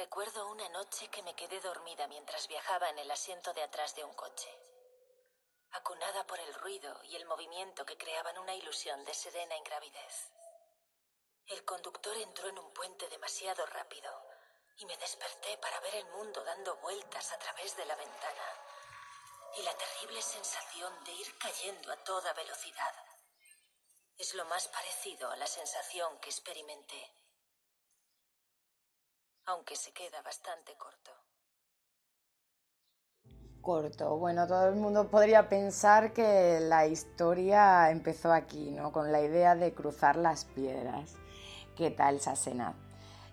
Recuerdo una noche que me quedé dormida mientras viajaba en el asiento de atrás de un coche, acunada por el ruido y el movimiento que creaban una ilusión de serena ingravidez. El conductor entró en un puente demasiado rápido y me desperté para ver el mundo dando vueltas a través de la ventana y la terrible sensación de ir cayendo a toda velocidad. Es lo más parecido a la sensación que experimenté aunque se queda bastante corto. Corto. Bueno, todo el mundo podría pensar que la historia empezó aquí, ¿no? Con la idea de cruzar las piedras. ¿Qué tal, Sasena?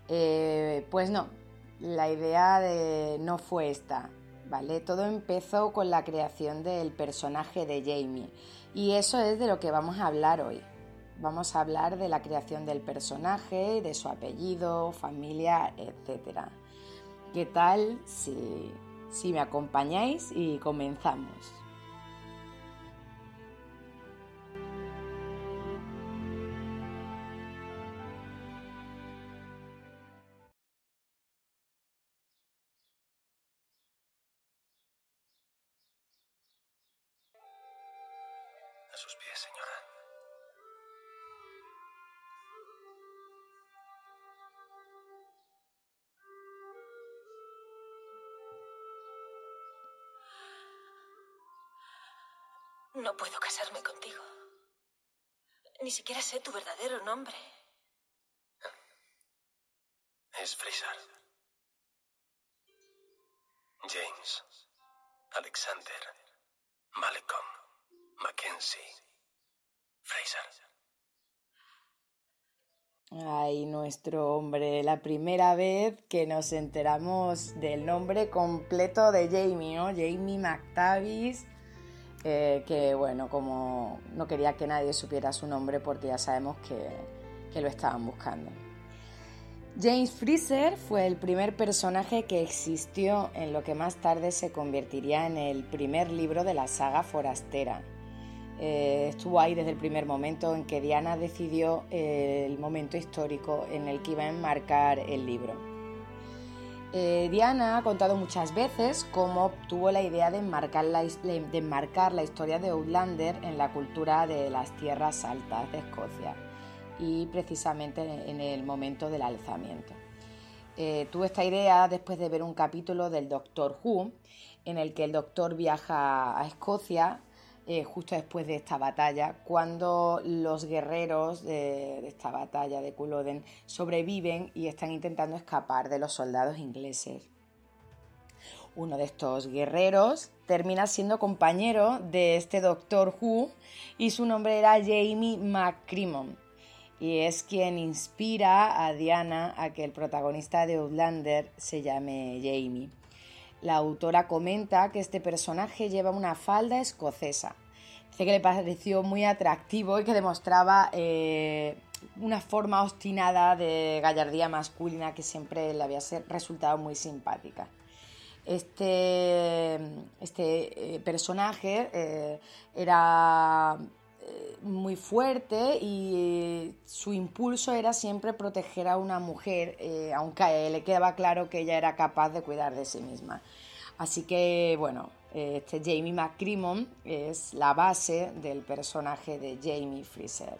Eh, pues no, la idea de no fue esta, ¿vale? Todo empezó con la creación del personaje de Jamie y eso es de lo que vamos a hablar hoy. Vamos a hablar de la creación del personaje, de su apellido, familia, etc. ¿Qué tal si, si me acompañáis y comenzamos? No puedo casarme contigo. Ni siquiera sé tu verdadero nombre. Es Fraser. James. Alexander. Malcolm. Mackenzie. Fraser. Ay, nuestro hombre, la primera vez que nos enteramos del nombre completo de Jamie, ¿no? Jamie McTavish que bueno, como no quería que nadie supiera su nombre porque ya sabemos que, que lo estaban buscando. James Freezer fue el primer personaje que existió en lo que más tarde se convertiría en el primer libro de la saga Forastera. Eh, estuvo ahí desde el primer momento en que Diana decidió eh, el momento histórico en el que iba a enmarcar el libro. Eh, Diana ha contado muchas veces cómo obtuvo la idea de enmarcar la, historia de Outlander en la cultura de las tierras altas de Escocia y precisamente en el momento del alzamiento. Eh, esta idea después de ver un capítulo del Doctor Who en el que el doctor viaja a Escocia eh, justo después de esta batalla, cuando los guerreros de, esta batalla de Culloden sobreviven y están intentando escapar de los soldados ingleses. Uno de estos guerreros termina siendo compañero de este Doctor Who y su nombre era Jamie McCrimmon y es quien inspira a Diana a que el protagonista de Outlander se llame Jamie. La autora comenta que este personaje lleva una falda escocesa. Dice que le pareció muy atractivo y que demostraba eh, una forma obstinada de gallardía masculina que siempre le había resultado muy simpática. Este, este eh, personaje eh, era muy fuerte y su impulso era siempre proteger a una mujer, eh, aunque le quedaba claro que ella era capaz de cuidar de sí misma. Así que, bueno, este Jamie McCrimmon es la base del personaje de Jamie Freezer.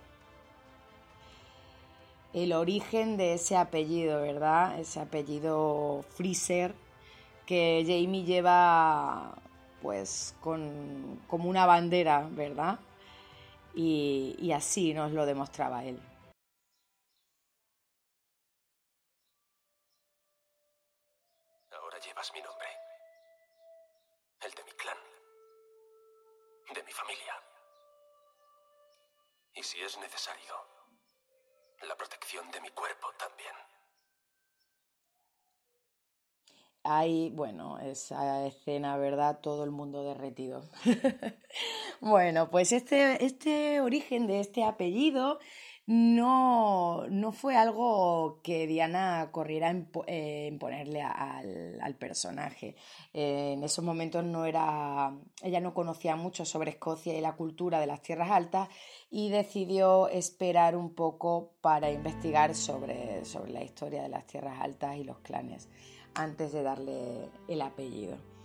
El origen de ese apellido, ¿verdad? Ese apellido Freezer que Jamie lleva pues con, como una bandera, ¿verdad? Y, así nos lo demostraba él. Ahora llevas mi nombre, el de mi clan, de mi familia. Y si es necesario, la protección de mi cuerpo también. hay, bueno, esa escena, ¿verdad? Todo el mundo derretido. bueno, pues este, este origen de este apellido no, no fue algo que Diana corriera en, eh, ponerle al, personaje. Eh, en esos momentos no era, ella no conocía mucho sobre Escocia y la cultura de las tierras altas y decidió esperar un poco para investigar sobre, sobre la historia de las tierras altas y los clanes antes de darle el apellido.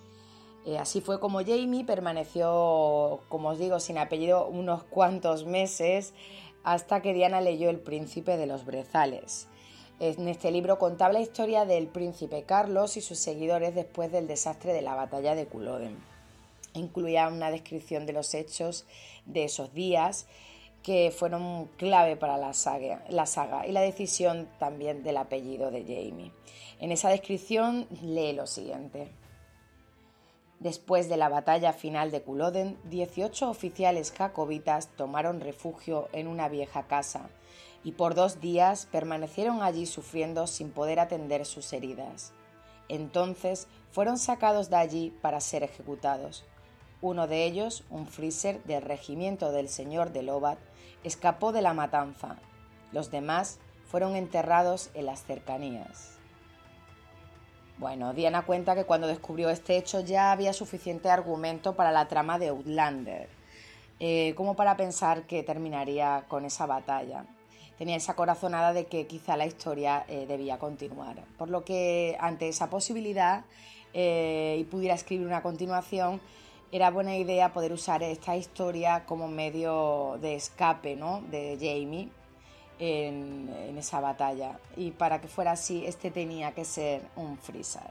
Eh, así fue como Jamie permaneció, como os digo, sin apellido unos cuantos meses hasta que Diana leyó El príncipe de los brezales. En este libro contaba la historia del príncipe Carlos y sus seguidores después del desastre de la batalla de Culloden. Incluía una descripción de los hechos de esos días que fueron clave para la saga, la saga y la decisión también del apellido de Jamie. En esa descripción lee lo siguiente. Después de la batalla final de Culloden, 18 oficiales jacobitas tomaron refugio en una vieja casa y por dos días permanecieron allí sufriendo sin poder atender sus heridas. Entonces fueron sacados de allí para ser ejecutados. Uno de ellos, un freezer del regimiento del señor de Lobat, escapó de la matanza. Los demás fueron enterrados en las cercanías. Bueno, Diana cuenta que cuando descubrió este hecho ya había suficiente argumento para la trama de Outlander, eh, como para pensar que terminaría con esa batalla. Tenía esa corazonada de que quizá la historia eh, debía continuar, por lo que ante esa posibilidad eh, y pudiera escribir una continuación, era buena idea poder usar esta historia como medio de escape ¿no? de Jamie en, esa batalla. Y para que fuera así, este tenía que ser un Freezer.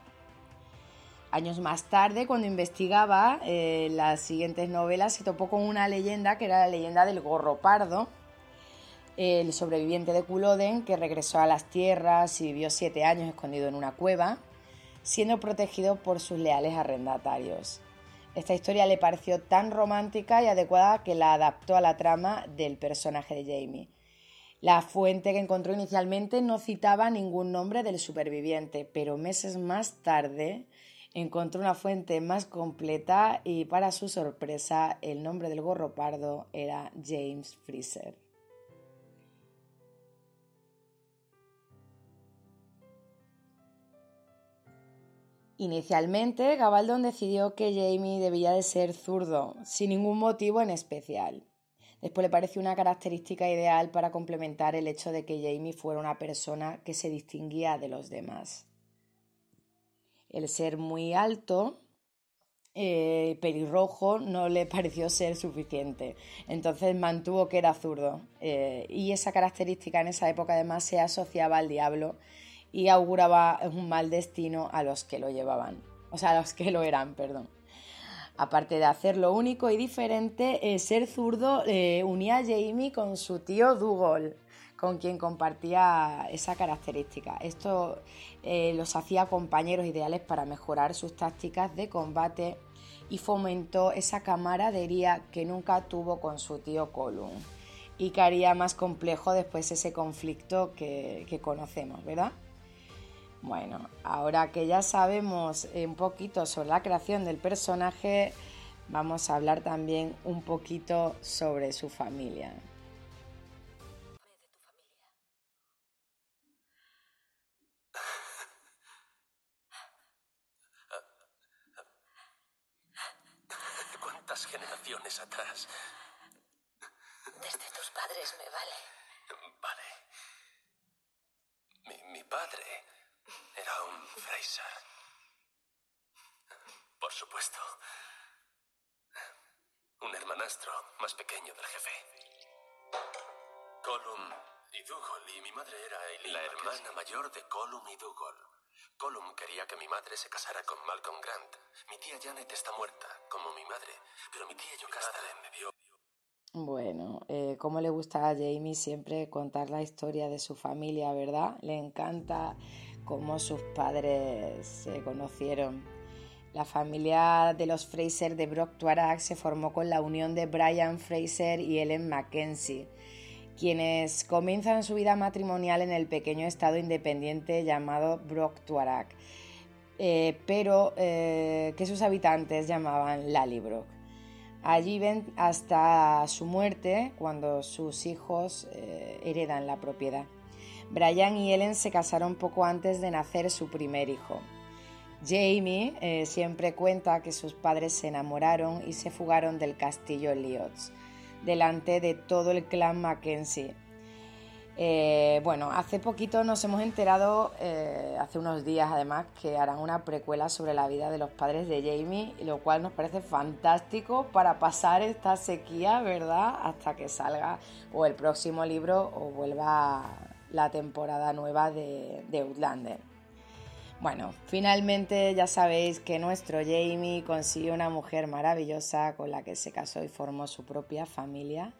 Años más tarde, cuando investigaba eh, las siguientes novelas, se topó con una leyenda que era la leyenda del gorro pardo, el sobreviviente de Culloden que regresó a las tierras y vivió siete años escondido en una cueva, siendo protegido por sus leales arrendatarios. Esta historia le pareció tan romántica y adecuada que la adaptó a la trama del personaje de Jamie. La fuente que encontró inicialmente no citaba ningún nombre del superviviente, pero meses más tarde encontró una fuente más completa y para su sorpresa el nombre del gorro pardo era James Freezer. Inicialmente, Gabaldon decidió que Jamie debía de ser zurdo, sin ningún motivo en especial. Después le pareció una característica ideal para complementar el hecho de que Jamie fuera una persona que se distinguía de los demás. El ser muy alto, eh, pelirrojo, no le pareció ser suficiente. Entonces mantuvo que era zurdo. Eh, y esa característica en esa época además se asociaba al diablo y auguraba un mal destino a los que lo llevaban. O sea, a los que lo eran, perdón. Aparte de hacerlo único y diferente, ser zurdo eh, unía a Jamie con su tío Dougal, con quien compartía esa característica. Esto eh, los hacía compañeros ideales para mejorar sus tácticas de combate y fomentó esa camaradería que nunca tuvo con su tío Colum y que haría más complejo después ese conflicto que, que conocemos, ¿verdad? Bueno, ahora que ya sabemos un poquito sobre la creación del personaje, vamos a hablar también un poquito sobre su familia. ¿Cuántas generaciones atrás? Desde tus padres me vale. Vale. Mi, mi padre era un Fraser. Por supuesto. Un hermanastro más pequeño del jefe. Colum y Dougal, y mi madre era la hermana mayor de Colum y Dougal. Colum quería que mi madre se casara con Malcolm Grant. Mi tía Janet está muerta, como mi madre, pero mi tía Yocasta me dio... Bueno, eh, como le gusta a Jamie siempre contar la historia de su familia, ¿verdad? Le encanta cómo sus padres se conocieron. La familia de los Fraser de Brock Tuareg se formó con la unión de Brian Fraser y Ellen Mackenzie, quienes comienzan su vida matrimonial en el pequeño estado independiente llamado Brock Tuareg, eh, pero eh, que sus habitantes llamaban Lallybrook. Allí ven hasta su muerte, cuando sus hijos eh, heredan la propiedad. Brian y Ellen se casaron poco antes de nacer su primer hijo. Jamie eh, siempre cuenta que sus padres se enamoraron y se fugaron del castillo Liots, delante de todo el clan Mackenzie, eh, bueno, hace poquito nos hemos enterado, eh, hace unos días además, que harán una precuela sobre la vida de los padres de Jamie, lo cual nos parece fantástico para pasar esta sequía, ¿verdad? Hasta que salga o el próximo libro o vuelva la temporada nueva de, de Outlander. Bueno, finalmente ya sabéis que nuestro Jamie consiguió una mujer maravillosa con la que se casó y formó su propia familia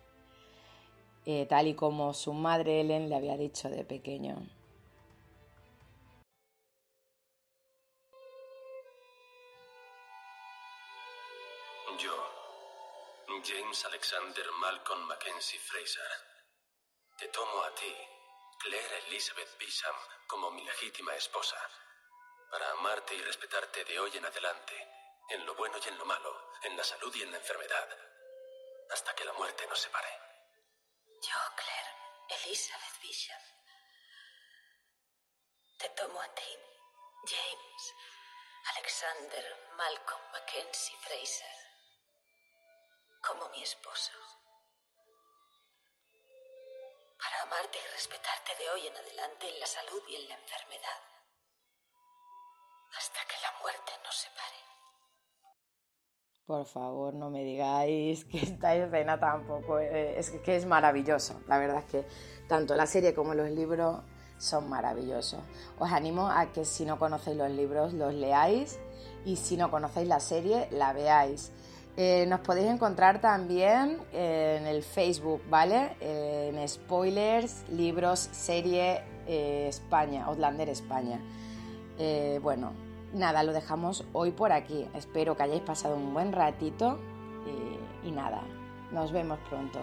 eh, tal y como su madre Ellen le había dicho de pequeño. Yo, James Alexander Malcolm Mackenzie Fraser, te tomo a ti, Claire Elizabeth Bisham, como mi legítima esposa, para amarte y respetarte de hoy en adelante, en lo bueno y en lo malo, en la salud y en la enfermedad, hasta que la muerte nos separe. Yo, Claire, Elizabeth Bishop, te tomo a ti, James, Alexander, Malcolm, Mackenzie, Fraser, como mi esposo. Para amarte y respetarte de hoy en adelante en la salud y en la enfermedad, hasta que la muerte nos separe. Por favor, no me digáis que esta escena tampoco eh, es que es maravilloso. La verdad es que tanto la serie como los libros son maravillosos. Os animo a que si no conocéis los libros los leáis y si no conocéis la serie la veáis. Eh, nos podéis encontrar también en el Facebook, ¿vale? en Spoilers, Libros, Serie eh, España, Outlander España. bueno, nada, lo dejamos hoy por aquí. Espero que hayáis pasado un buen ratito y nada, nos vemos pronto.